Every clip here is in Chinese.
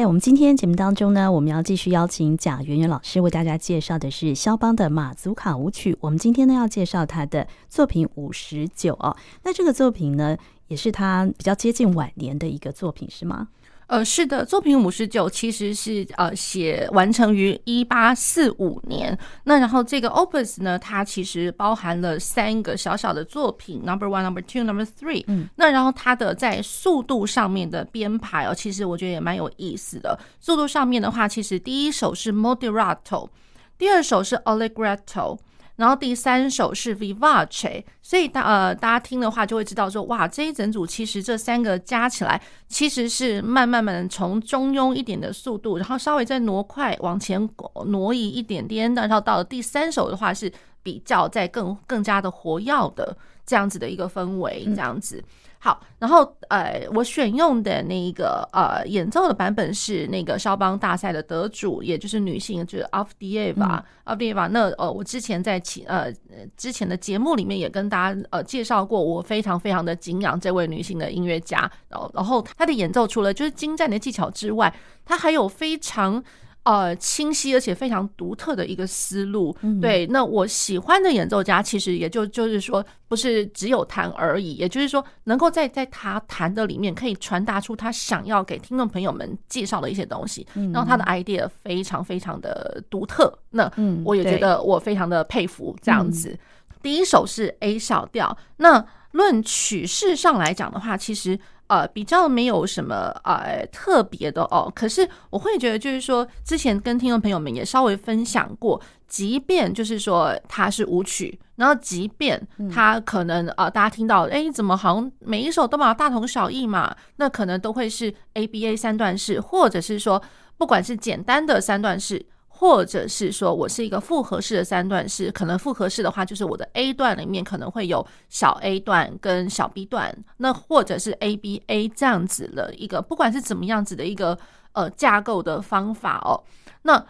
在我们今天节目当中呢，我们要继续邀请贾圆圆老师为大家介绍的是肖邦的马祖卡舞曲。我们今天呢要介绍他的作品五十九哦。那这个作品呢，也是他比较接近晚年的一个作品，是吗？呃，是的，作品五十九其实是呃写完成于一八四五年。那然后这个 opus 呢，它其实包含了三个小小的作品，number one、number two、number three。嗯，那然后它的在速度上面的编排哦，其实我觉得也蛮有意思的。速度上面的话，其实第一首是 moderato，第二首是 allegretto。然后第三首是 Vivace，所以大呃大家听的话就会知道说，哇，这一整组其实这三个加起来其实是慢慢慢从中庸一点的速度，然后稍微再挪快往前挪移一点点，然后到了第三首的话是比较在更更加的活跃的。这样子的一个氛围，这样子。好，然后呃，我选用的那个呃演奏的版本是那个肖邦大赛的得主，也就是女性，就是 Avdieva、嗯。Avdieva，。那呃，我之前在其呃之前的节目里面也跟大家呃介绍过，我非常非常的敬仰这位女性的音乐家。然后，然后她的演奏除了就是精湛的技巧之外，她还有非常。呃，清晰而且非常独特的一个思路。嗯、对，那我喜欢的演奏家，其实也就就是说，不是只有弹而已，也就是说，能够在在他弹的里面，可以传达出他想要给听众朋友们介绍的一些东西。嗯、然后他的 idea 非常非常的独特，那我也觉得我非常的佩服这样子。嗯、第一首是 A 小调，那论曲式上来讲的话，其实。呃，比较没有什么呃特别的哦，可是我会觉得就是说，之前跟听众朋友们也稍微分享过，即便就是说它是舞曲，然后即便它可能呃大家听到，哎，怎么好像每一首都嘛大同小异嘛，那可能都会是 ABA 三段式，或者是说不管是简单的三段式。或者是说我是一个复合式的三段式，可能复合式的话，就是我的 A 段里面可能会有小 A 段跟小 B 段，那或者是 ABA 这样子的一个，不管是怎么样子的一个呃架构的方法哦，那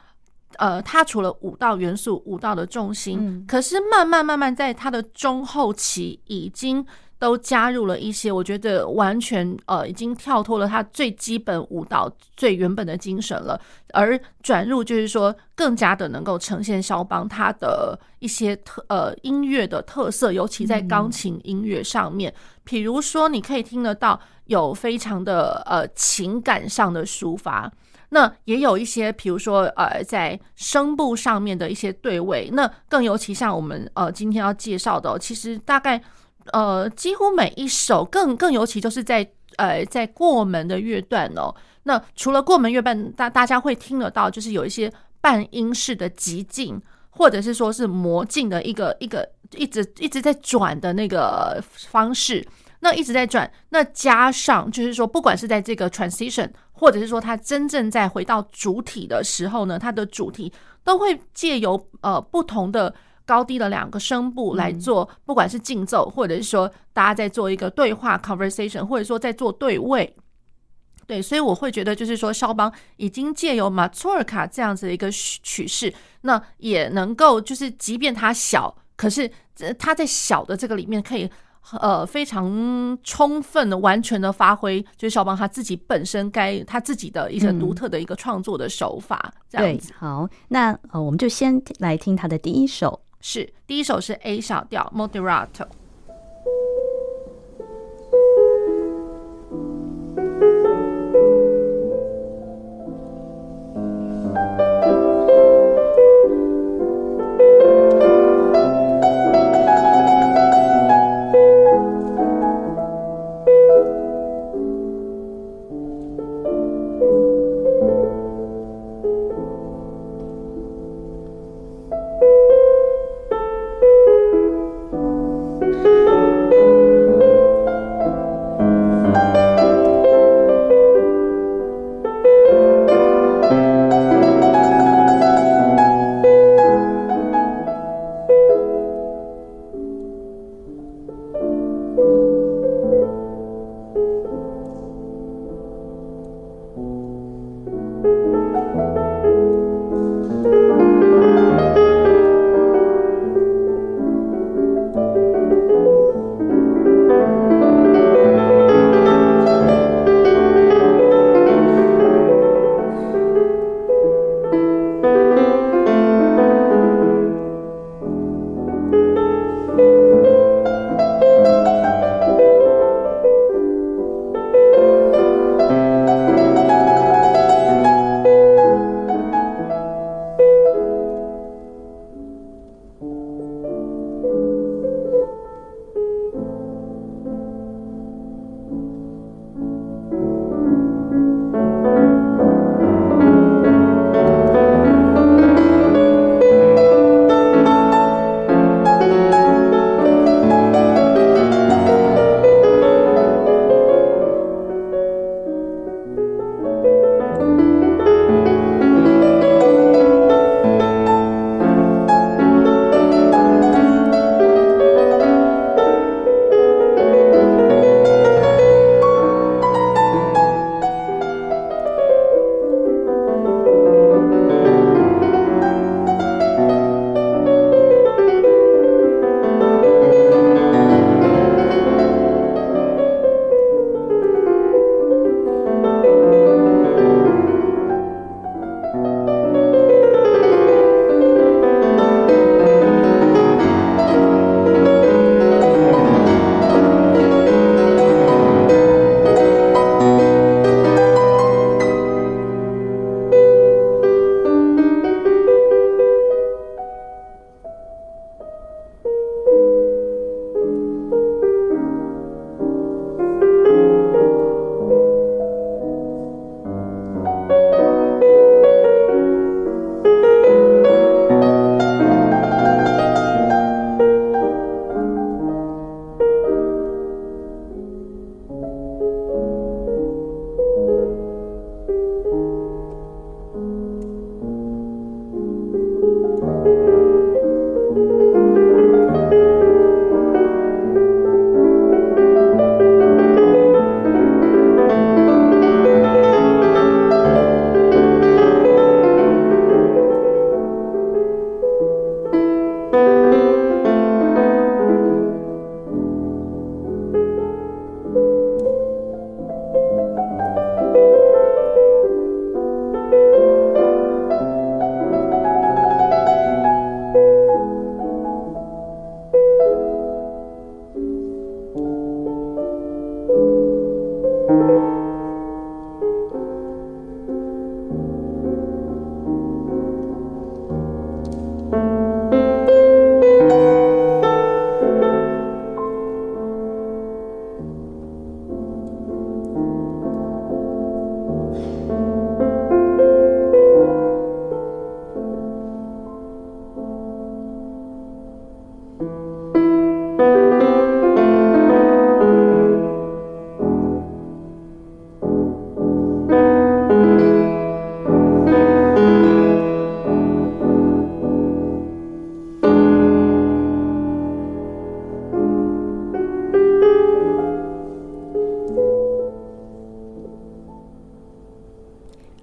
呃它除了五道元素、五道的重心，嗯、可是慢慢慢慢在它的中后期已经。都加入了一些，我觉得完全呃已经跳脱了他最基本舞蹈最原本的精神了，而转入就是说更加的能够呈现肖邦他的一些特呃音乐的特色，尤其在钢琴音乐上面，比如说你可以听得到有非常的呃情感上的抒发，那也有一些比如说呃在声部上面的一些对位，那更尤其像我们呃今天要介绍的，其实大概。呃，几乎每一首，更更尤其就是在呃在过门的乐段哦。那除了过门乐段，大大家会听得到，就是有一些半音式的急进，或者是说是魔进的一个一个一直一直在转的那个方式。那一直在转，那加上就是说，不管是在这个 transition，或者是说它真正在回到主体的时候呢，它的主题都会借由呃不同的。高低的两个声部来做，不管是竞奏，或者是说大家在做一个对话 conversation，或者说在做对位，对，所以我会觉得就是说，肖邦已经借由马祖尔卡这样子的一个曲式，那也能够就是，即便它小，可是它在小的这个里面可以呃非常充分的、完全的发挥，就是肖邦他自己本身该他自己的一些独特的一个创作的手法，这样子。好，那呃，我们就先来听他的第一首。是，第一首是 A 小调 Moderato。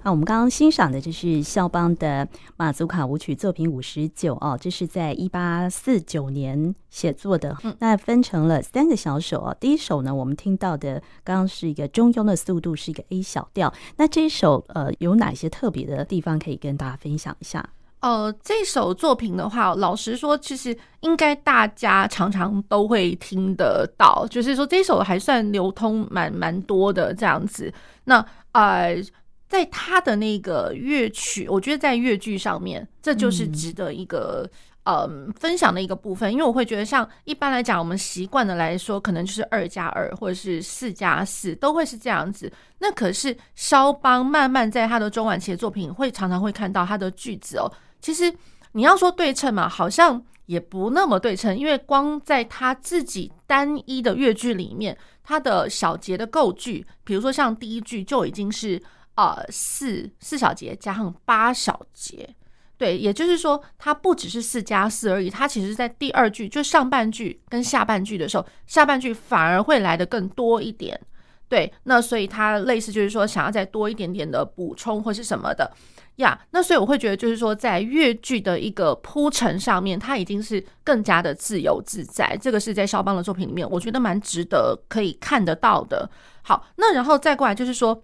那我们刚刚欣赏的就是肖邦的马祖卡舞曲作品五十九哦，这是在一八四九年写作的。那分成了三个小首哦。第一首呢，我们听到的刚刚是一个中庸的速度，是一个 A 小调。那这一首呃，有哪些特别的地方可以跟大家分享一下？呃，这首作品的话，老实说，其实应该大家常常都会听得到，就是说这首还算流通蛮蛮多的这样子。那呃，在他的那个乐曲，我觉得在乐句上面，这就是值得一个、嗯、呃分享的一个部分，因为我会觉得，像一般来讲，我们习惯的来说，可能就是二加二或者是四加四，都会是这样子。那可是肖邦慢慢在他的中晚期的作品，会常常会看到他的句子哦。其实你要说对称嘛，好像也不那么对称，因为光在他自己单一的乐句里面，他的小节的构句，比如说像第一句就已经是呃四四小节加上八小节，对，也就是说它不只是四加四而已，它其实在第二句就上半句跟下半句的时候，下半句反而会来得更多一点，对，那所以它类似就是说想要再多一点点的补充或是什么的。呀那所以我会觉得，就是说，在乐句的一个铺陈上面，它已经是更加的自由自在。这个是在肖邦的作品里面，我觉得蛮值得可以看得到的。好，那然后再过来就是说，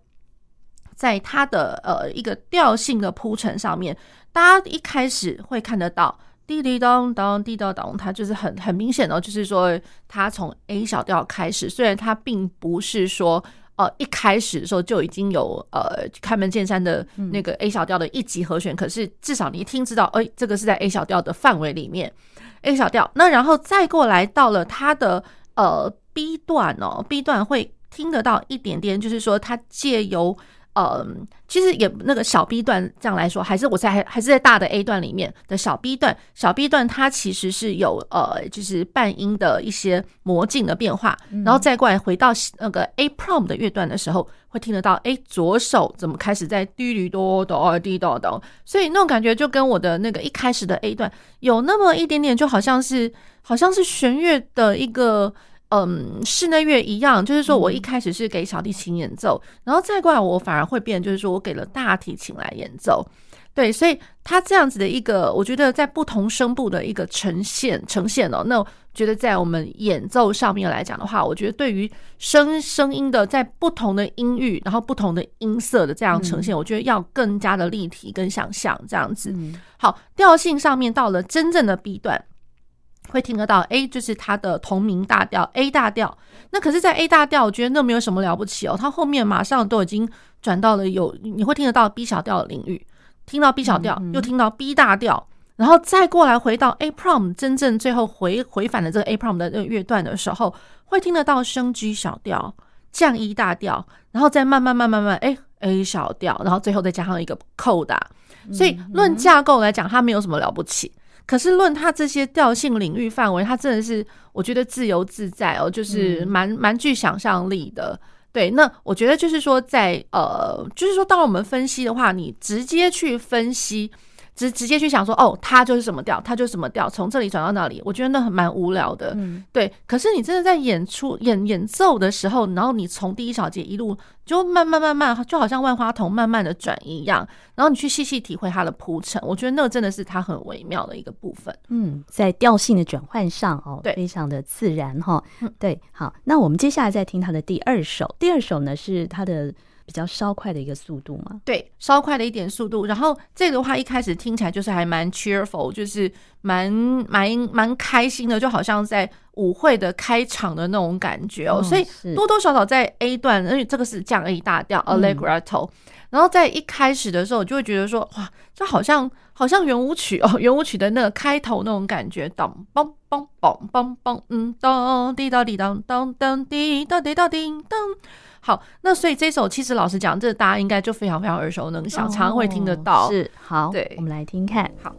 在它的呃一个调性的铺陈上面，大家一开始会看得到滴滴咚咚滴咚咚，它就是很很明显的，就是说它从 A 小调开始，虽然它并不是说。呃，一开始的时候就已经有呃开门见山的那个 A 小调的一级和弦，嗯、可是至少你一听知道，哎、欸，这个是在 A 小调的范围里面，A 小调。那然后再过来到了它的呃 B 段哦，B 段会听得到一点点，就是说它借由。嗯，其实也那个小 B 段这样来说，还是我在还还是在大的 A 段里面的小 B 段，小 B 段它其实是有呃，就是半音的一些魔镜的变化，然后再过来回到那个 A prom 的乐段的时候，会听得到，哎，左手怎么开始在滴哩哆哆滴哆哆，所以那种感觉就跟我的那个一开始的 A 段有那么一点点，就好像是好像是弦乐的一个。嗯，室内乐一样，就是说我一开始是给小提琴演奏，嗯、然后再过来我反而会变，就是说我给了大提琴来演奏，对，所以它这样子的一个，我觉得在不同声部的一个呈现呈现哦，那我觉得在我们演奏上面来讲的话，我觉得对于声声音的在不同的音域，然后不同的音色的这样呈现，嗯、我觉得要更加的立体跟想象这样子。嗯、好，调性上面到了真正的 B 段。会听得到 A 就是它的同名大调 A 大调，那可是，在 A 大调，我觉得那没有什么了不起哦。它后面马上都已经转到了有，你会听得到 B 小调的领域，听到 B 小调，又听到 B 大调，然后再过来回到 A prom，真正最后回回返的这个 A prom 的这个乐段的时候，会听得到升 G 小调、降 E 大调，然后再慢慢慢慢慢哎 A 小调，然后最后再加上一个 coda。所以论架构来讲，它没有什么了不起。可是论他这些调性领域范围，他真的是我觉得自由自在哦，就是蛮蛮具想象力的。对，那我觉得就是说在，在呃，就是说当我们分析的话，你直接去分析。直直接去想说，哦，它就是什么调，它就是什么调，从这里转到那里，我觉得那很蛮无聊的，嗯、对。可是你真的在演出演演奏的时候，然后你从第一小节一路就慢慢慢慢，就好像万花筒慢慢的转一样，然后你去细细体会它的铺陈，我觉得那真的是它很微妙的一个部分。嗯，在调性的转换上哦，对，非常的自然哈。嗯、对，好，那我们接下来再听他的第二首，第二首呢是他的。比较稍快的一个速度嘛，对，稍快的一点速度。然后这个的话，一开始听起来就是还蛮 cheerful，就是蛮蛮蛮开心的，就好像在舞会的开场的那种感觉哦。所以多多少少在 A 段，因为这个是降 A 大调 Allegretto，然后在一开始的时候，我就会觉得说，哇，这好像好像圆舞曲哦，圆舞曲的那个开头那种感觉，当梆梆梆梆梆，嗯，当滴答滴当当当滴答滴答叮当。好，那所以这首其实老实讲，这大家应该就非常非常耳熟能详，常常会听得到。是，好，对，我们来听看。好。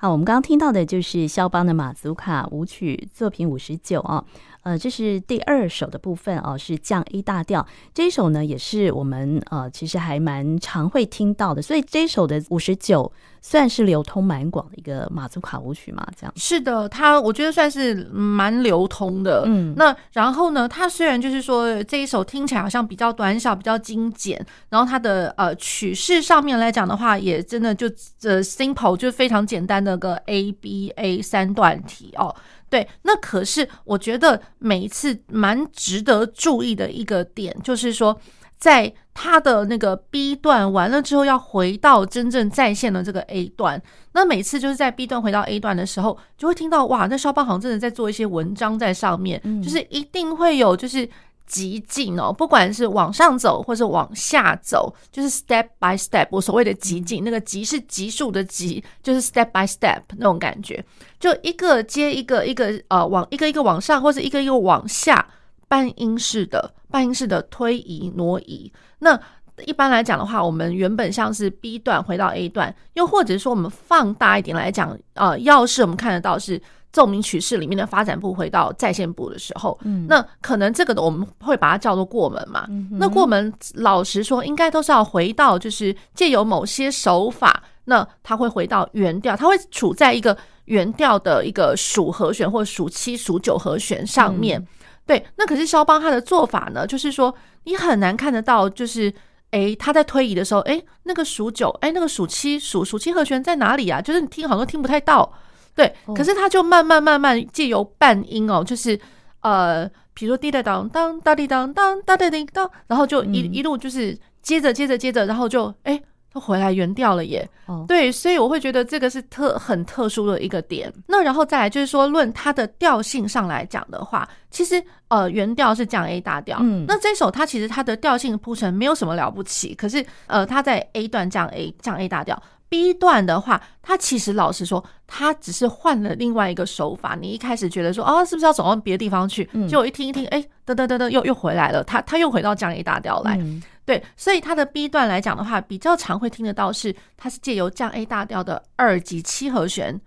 好，我们刚刚听到的就是肖邦的马祖卡舞曲作品五十九啊。呃，这是第二首的部分哦，是降 A 大调。这一首呢，也是我们呃，其实还蛮常会听到的。所以这一首的五十九算是流通蛮广的一个马祖卡舞曲嘛，这样。是的，它我觉得算是蛮流通的。嗯，那然后呢，它虽然就是说这一首听起来好像比较短小、比较精简，然后它的呃曲式上面来讲的话，也真的就呃 simple 就非常简单的个 A B A 三段体哦。对，那可是我觉得每一次蛮值得注意的一个点，就是说，在他的那个 B 段完了之后，要回到真正在线的这个 A 段。那每次就是在 B 段回到 A 段的时候，就会听到哇，那肖邦好像真的在做一些文章在上面，就是一定会有就是。急进哦，不管是往上走或是往下走，就是 step by step。我所谓的极进，那个极是极速的极，就是 step by step 那种感觉，就一个接一个，一个呃往一个一个往上，或是一个一个往下，半音式的半音式的推移挪移。那一般来讲的话，我们原本像是 B 段回到 A 段，又或者说我们放大一点来讲，呃，要是我们看得到是。奏鸣曲式里面的发展部回到在线部的时候，嗯，那可能这个的我们会把它叫做过门嘛。嗯、那过门，老实说，应该都是要回到，就是借由某些手法，那它会回到原调，它会处在一个原调的一个属和弦或属七、属九和弦上面。嗯、对，那可是肖邦他的做法呢，就是说你很难看得到，就是哎，他在推移的时候，哎，那个数九，哎，那个数七，数数七和弦在哪里啊？就是你听好像听不太到。对，可是他就慢慢慢慢借由半音哦，就是呃，比如说滴答当当哒滴当当哒哒滴当，然后就一一路就是接着接着接着，然后就哎，都回来原调了耶。对，所以我会觉得这个是特很特殊的一个点。那然后再来就是说，论它的调性上来讲的话，其实呃原调是降 A 大调。嗯，那这首它其实它的调性铺陈没有什么了不起，可是呃它在 A 段降 A 降 A 大调。B 段的话，它其实老实说，它只是换了另外一个手法。你一开始觉得说，哦，是不是要走到别的地方去？结果一听一听，哎，噔噔噔噔，又又回来了。它它又回到降 A 大调来。嗯、对，所以它的 B 段来讲的话，比较常会听得到是，它是借由降 A 大调的二级七和弦。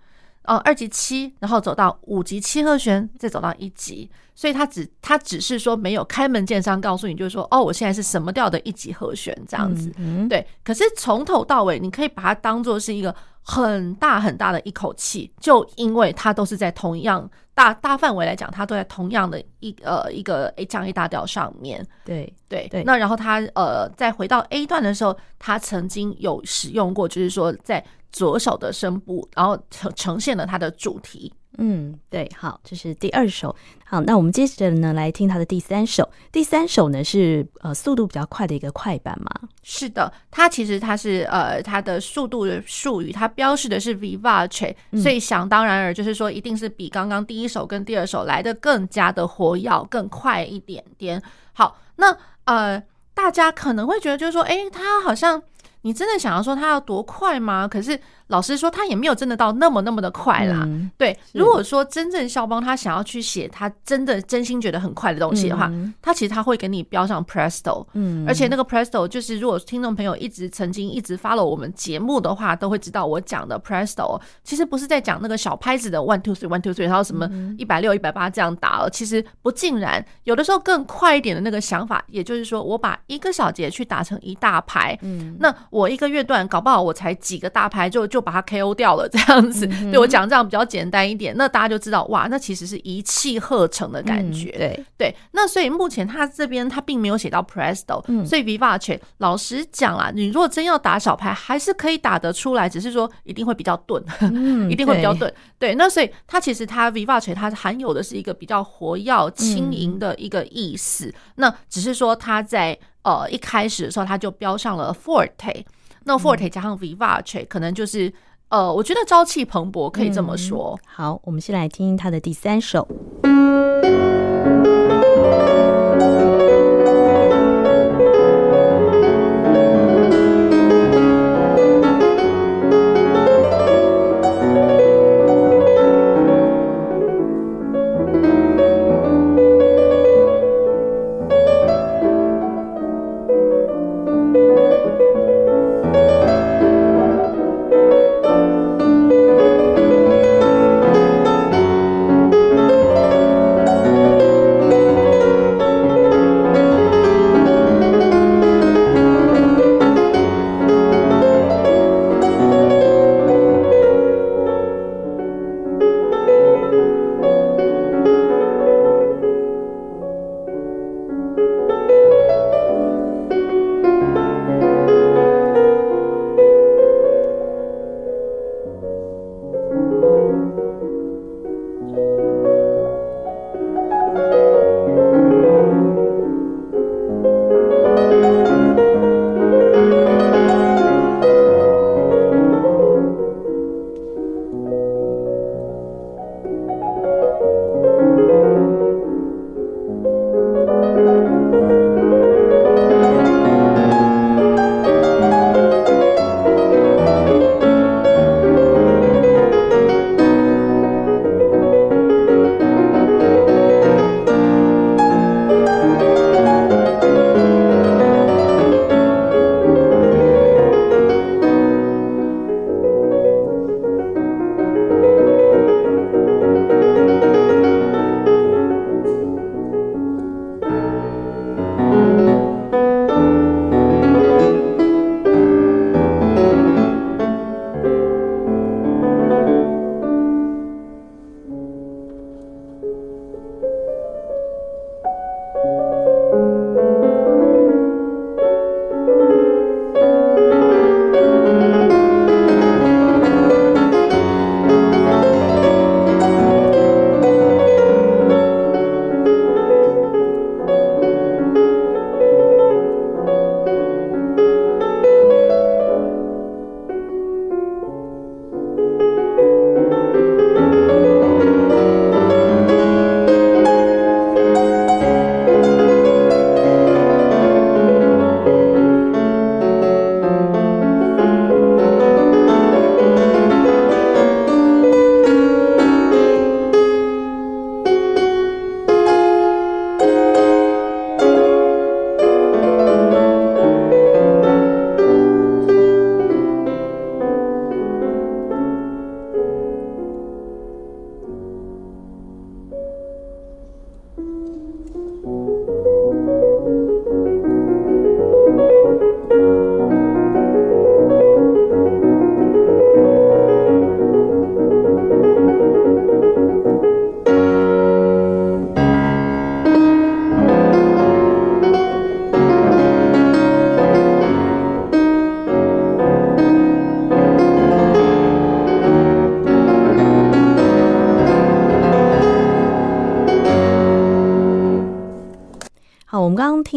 哦，二级七，然后走到五级七和弦，再走到一级，所以它只它只是说没有开门见山告诉你，就是说哦，我现在是什么调的一级和弦这样子，嗯嗯对。可是从头到尾，你可以把它当做是一个很大很大的一口气，就因为它都是在同样大大范围来讲，它都在同样的一呃一个 A 降 A 大调上面。对对对。那然后它呃再回到 A 段的时候，它曾经有使用过，就是说在。左手的声部，然后呈呈现了它的主题。嗯，对，好，这是第二首。好，那我们接着呢来听它的第三首。第三首呢是呃速度比较快的一个快板嘛？是的，它其实它是呃它的速度的术语，它标示的是 vivace，所以想当然而就是说一定是比刚刚第一首跟第二首来的更加的活跃，更快一点点。好，那呃大家可能会觉得就是说，哎，它好像。你真的想要说它要多快吗？可是老实说，他也没有真的到那么那么的快啦。嗯、对，如果说真正肖邦他想要去写他真的真心觉得很快的东西的话，嗯、他其实他会给你标上 Presto。嗯，而且那个 Presto 就是如果听众朋友一直曾经一直 follow 我们节目的话，都会知道我讲的 Presto 其实不是在讲那个小拍子的 one two three one two three，然后什么一百六一百八这样打了。其实不尽然，有的时候更快一点的那个想法，也就是说我把一个小节去打成一大排。嗯，那。我一个乐段搞不好，我才几个大拍就就把它 KO 掉了，这样子。嗯、对我讲这样比较简单一点，那大家就知道哇，那其实是一气呵成的感觉。嗯、对对，那所以目前他这边他并没有写到 Presto，、嗯、所以 Vivace 老实讲啊，你如果真要打小牌，还是可以打得出来，只是说一定会比较钝，嗯、一定会比较钝。对，那所以它其实它 Vivace 它含有的是一个比较活跃、轻盈的一个意思。嗯、那只是说它在。呃，一开始的时候他就标上了 forte，那 forte 加上 vivace，可能就是呃，我觉得朝气蓬勃，可以这么说。嗯、好，我们先来听他的第三首。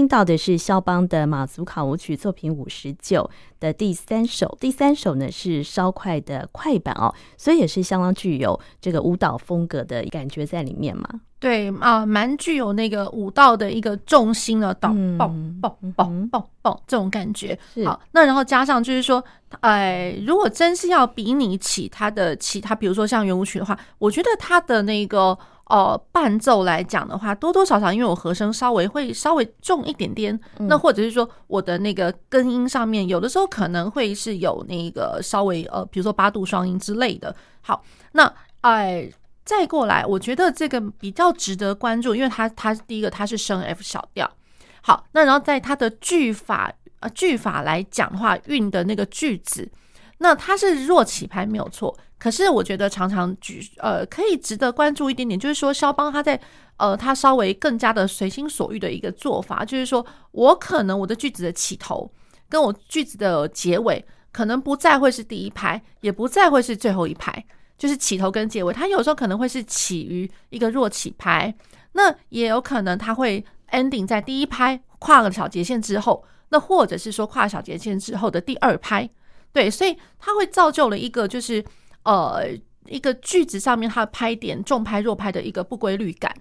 听到的是肖邦的马祖卡舞曲作品五十九的第三首，第三首呢是稍快的快板哦，所以也是相当具有这个舞蹈风格的感觉在里面嘛。对啊，蛮具有那个舞蹈的一个重心的，咚嘣嘣嘣嘣嘣这种感觉。好，那然后加上就是说，哎，如果真是要比拟起他的其他，比如说像圆舞曲的话，我觉得他的那个。呃，伴奏来讲的话，多多少少因为我和声稍微会稍微重一点点，嗯、那或者是说我的那个根音上面，有的时候可能会是有那个稍微呃，比如说八度双音之类的。好，那哎，再过来，我觉得这个比较值得关注，因为它它第一个它是升 F 小调。好，那然后在它的句法呃句法来讲的话，韵的那个句子，那它是弱起拍没有错。可是我觉得常常举呃可以值得关注一点点，就是说肖邦他在呃他稍微更加的随心所欲的一个做法，就是说我可能我的句子的起头跟我句子的结尾可能不再会是第一拍，也不再会是最后一拍，就是起头跟结尾，它有时候可能会是起于一个弱起拍，那也有可能它会 ending 在第一拍跨个小节线之后，那或者是说跨小节线之后的第二拍，对，所以它会造就了一个就是。呃，一个句子上面它的拍点重拍弱拍的一个不规律感，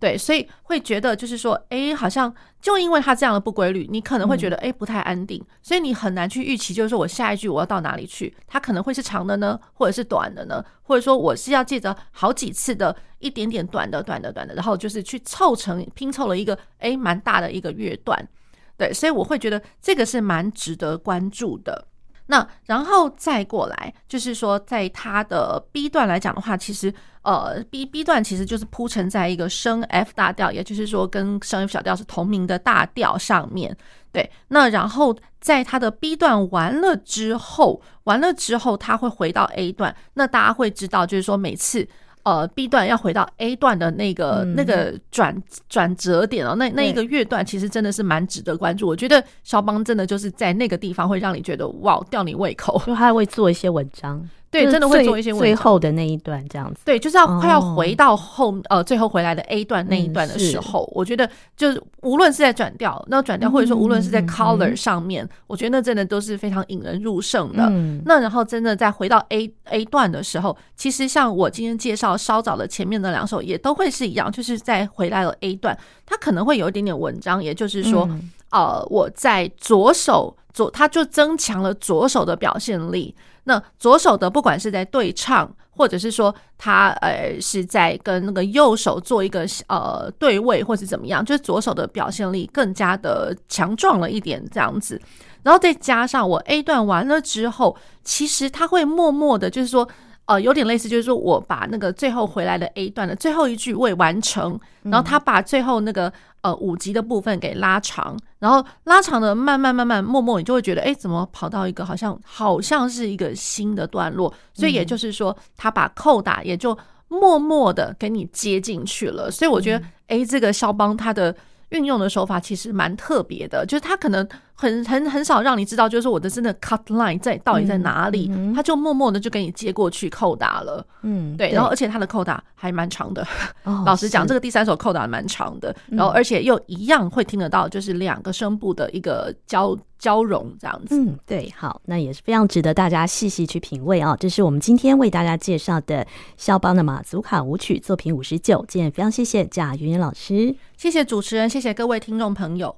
对，所以会觉得就是说，哎，好像就因为它这样的不规律，你可能会觉得哎不太安定，所以你很难去预期，就是说我下一句我要到哪里去，它可能会是长的呢，或者是短的呢，或者说我是要借着好几次的一点点短的、短的、短的，然后就是去凑成拼凑了一个哎蛮大的一个乐段，对，所以我会觉得这个是蛮值得关注的。那然后再过来，就是说，在它的 B 段来讲的话，其实呃，B B 段其实就是铺陈在一个升 F 大调，也就是说跟升 F 小调是同名的大调上面。对，那然后在它的 B 段完了之后，完了之后，它会回到 A 段。那大家会知道，就是说每次。呃，B 段要回到 A 段的那个、嗯、那个转转折点哦，那那一个乐段其实真的是蛮值得关注。我觉得肖邦真的就是在那个地方会让你觉得哇，吊你胃口，就他会做一些文章。对，真的会做一些。最后的那一段这样子。对，就是要快要回到后、哦、呃最后回来的 A 段那一段的时候，嗯、我觉得就是无论是在转调，那转调或者说无论是在 color 上面，嗯、我觉得那真的都是非常引人入胜的。嗯、那然后真的再回到 A A 段的时候，其实像我今天介绍稍早的前面的两首也都会是一样，就是在回来了 A 段，它可能会有一点点文章，也就是说，嗯、呃，我在左手左，它就增强了左手的表现力。那左手的不管是在对唱，或者是说他呃是在跟那个右手做一个呃对位，或是怎么样，就是左手的表现力更加的强壮了一点这样子。然后再加上我 A 段完了之后，其实他会默默的，就是说呃有点类似，就是说我把那个最后回来的 A 段的最后一句未完成，然后他把最后那个。呃，五级的部分给拉长，然后拉长的慢慢慢慢默默，你就会觉得，哎，怎么跑到一个好像好像是一个新的段落？所以也就是说，他把扣打也就默默的给你接进去了。所以我觉得，哎，这个肖邦他的运用的手法其实蛮特别的，就是他可能。很很很少让你知道，就是我的真的 cut line 在到底在哪里，嗯嗯、他就默默的就给你接过去扣打了。嗯，对，然后而且他的扣打还蛮长的。哦、老实讲，这个第三首扣打蛮长的，然后而且又一样会听得到，就是两个声部的一个交交融这样子。嗯，对，好，那也是非常值得大家细细去品味啊。这是我们今天为大家介绍的肖邦的马祖卡舞曲作品五十九。今天非常谢谢贾圆圆老师，谢谢主持人，谢谢各位听众朋友。